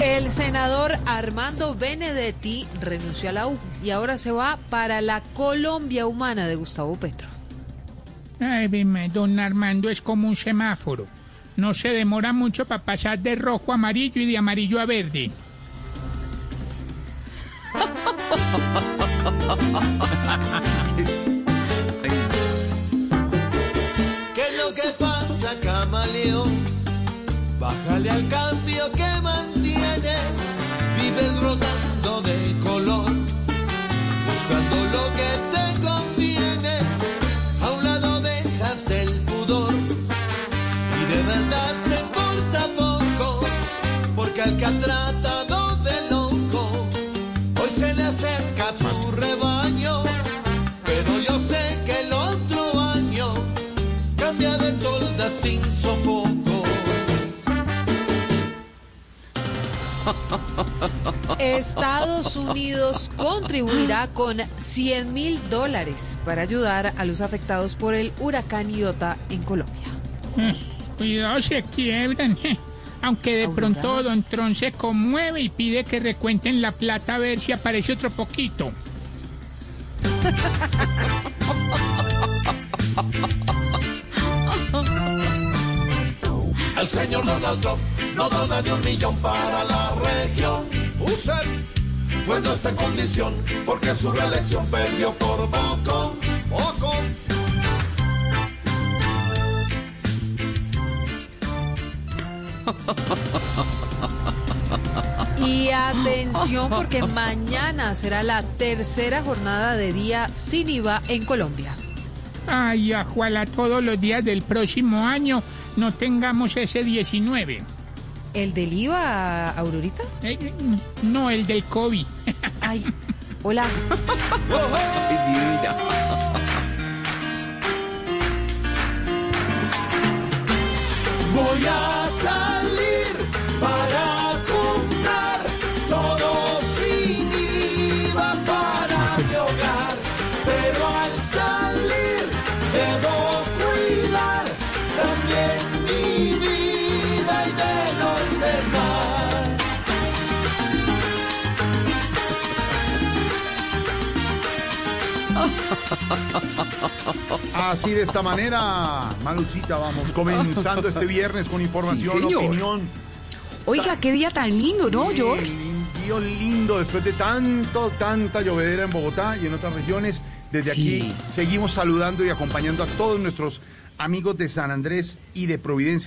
El senador Armando Benedetti renunció a la U y ahora se va para la Colombia Humana de Gustavo Petro. Ay, dime, don Armando es como un semáforo. No se demora mucho para pasar de rojo a amarillo y de amarillo a verde. ¿Qué es lo que pasa, camaleón? Bájale al cambio que mantienes, al que ha tratado de loco, hoy se le acerca su rebaño, pero yo sé que el otro año cambia de tolda sin sofoco. Estados Unidos contribuirá con 100 mil dólares para ayudar a los afectados por el huracán Iota en Colombia. Eh, Cuidado, se quiebran. Aunque de pronto Don Tron se conmueve y pide que recuenten la plata a ver si aparece otro poquito. El señor Donald Trump no dona ni un millón para la región. Usted, pues no está en condición, porque su reelección perdió por poco. Poco. Y atención porque mañana será la tercera jornada de día sin IVA en Colombia. Ay, ojalá todos los días del próximo año no tengamos ese 19. ¿El del IVA, Aurorita? Eh, eh, no, el del COVID. Ay, hola. Voy a salir debo cuidar también mi vida y de los demás. Así de esta manera, Malucita, vamos comenzando este viernes con información, Sí, opinión. Oiga, qué día tan lindo, ¿no, George? Un día lindo después de tanto, tanta llovedera en Bogotá y en otras regiones. Desde Sí. aquí seguimos saludando y acompañando a todos nuestros amigos de San Andrés y de Providencia.